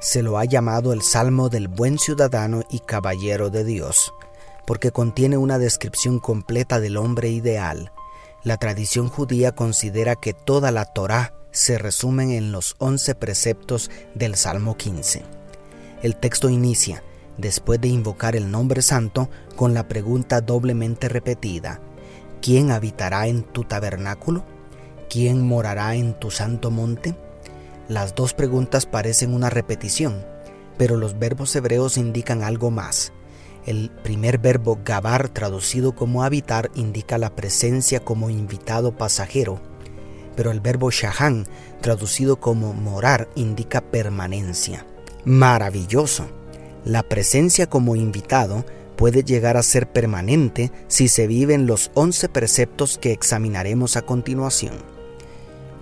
Se lo ha llamado el Salmo del buen ciudadano y caballero de Dios, porque contiene una descripción completa del hombre ideal. La tradición judía considera que toda la Torá se resumen en los once preceptos del Salmo 15. El texto inicia, después de invocar el nombre santo, con la pregunta doblemente repetida, ¿quién habitará en tu tabernáculo? ¿Quién morará en tu santo monte? Las dos preguntas parecen una repetición, pero los verbos hebreos indican algo más. El primer verbo gabar, traducido como habitar, indica la presencia como invitado pasajero, pero el verbo shahan, traducido como morar, indica permanencia. Maravilloso. La presencia como invitado puede llegar a ser permanente si se viven los 11 preceptos que examinaremos a continuación.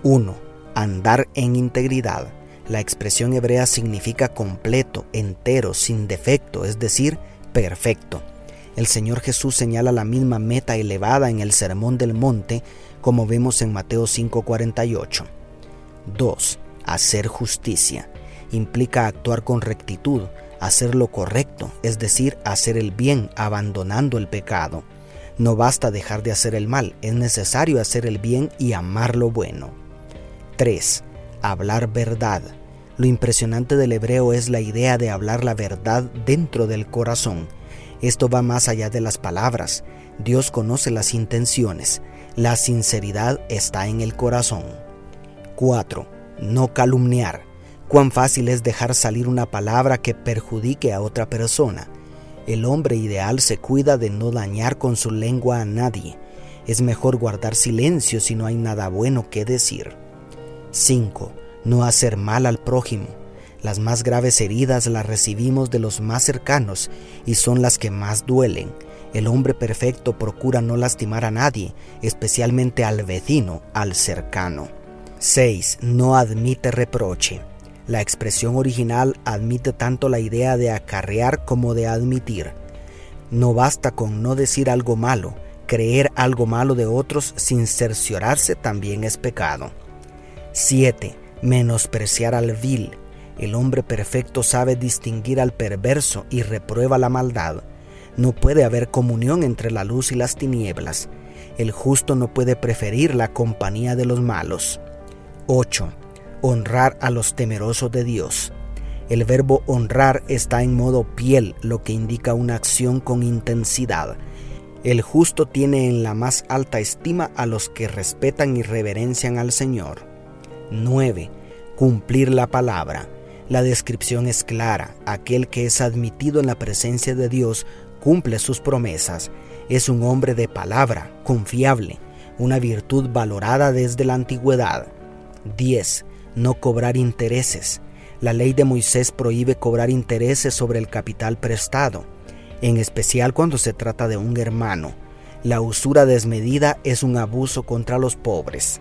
1. Andar en integridad. La expresión hebrea significa completo, entero, sin defecto, es decir, perfecto. El Señor Jesús señala la misma meta elevada en el Sermón del Monte como vemos en Mateo 5:48. 2. Hacer justicia. Implica actuar con rectitud, hacer lo correcto, es decir, hacer el bien, abandonando el pecado. No basta dejar de hacer el mal, es necesario hacer el bien y amar lo bueno. 3. Hablar verdad. Lo impresionante del hebreo es la idea de hablar la verdad dentro del corazón. Esto va más allá de las palabras. Dios conoce las intenciones. La sinceridad está en el corazón. 4. No calumniar. Cuán fácil es dejar salir una palabra que perjudique a otra persona. El hombre ideal se cuida de no dañar con su lengua a nadie. Es mejor guardar silencio si no hay nada bueno que decir. 5. No hacer mal al prójimo. Las más graves heridas las recibimos de los más cercanos y son las que más duelen. El hombre perfecto procura no lastimar a nadie, especialmente al vecino, al cercano. 6. No admite reproche. La expresión original admite tanto la idea de acarrear como de admitir. No basta con no decir algo malo, creer algo malo de otros sin cerciorarse también es pecado. 7. Menospreciar al vil. El hombre perfecto sabe distinguir al perverso y reprueba la maldad. No puede haber comunión entre la luz y las tinieblas. El justo no puede preferir la compañía de los malos. 8. Honrar a los temerosos de Dios. El verbo honrar está en modo piel, lo que indica una acción con intensidad. El justo tiene en la más alta estima a los que respetan y reverencian al Señor. 9. Cumplir la palabra. La descripción es clara. Aquel que es admitido en la presencia de Dios cumple sus promesas, es un hombre de palabra, confiable, una virtud valorada desde la antigüedad. 10. No cobrar intereses. La ley de Moisés prohíbe cobrar intereses sobre el capital prestado, en especial cuando se trata de un hermano. La usura desmedida es un abuso contra los pobres.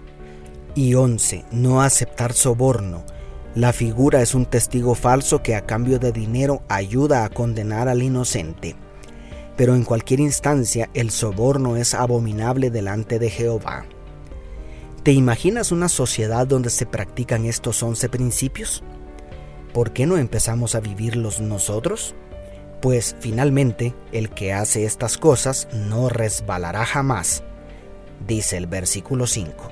Y 11. No aceptar soborno. La figura es un testigo falso que a cambio de dinero ayuda a condenar al inocente pero en cualquier instancia el soborno es abominable delante de Jehová. ¿Te imaginas una sociedad donde se practican estos once principios? ¿Por qué no empezamos a vivirlos nosotros? Pues finalmente el que hace estas cosas no resbalará jamás, dice el versículo 5.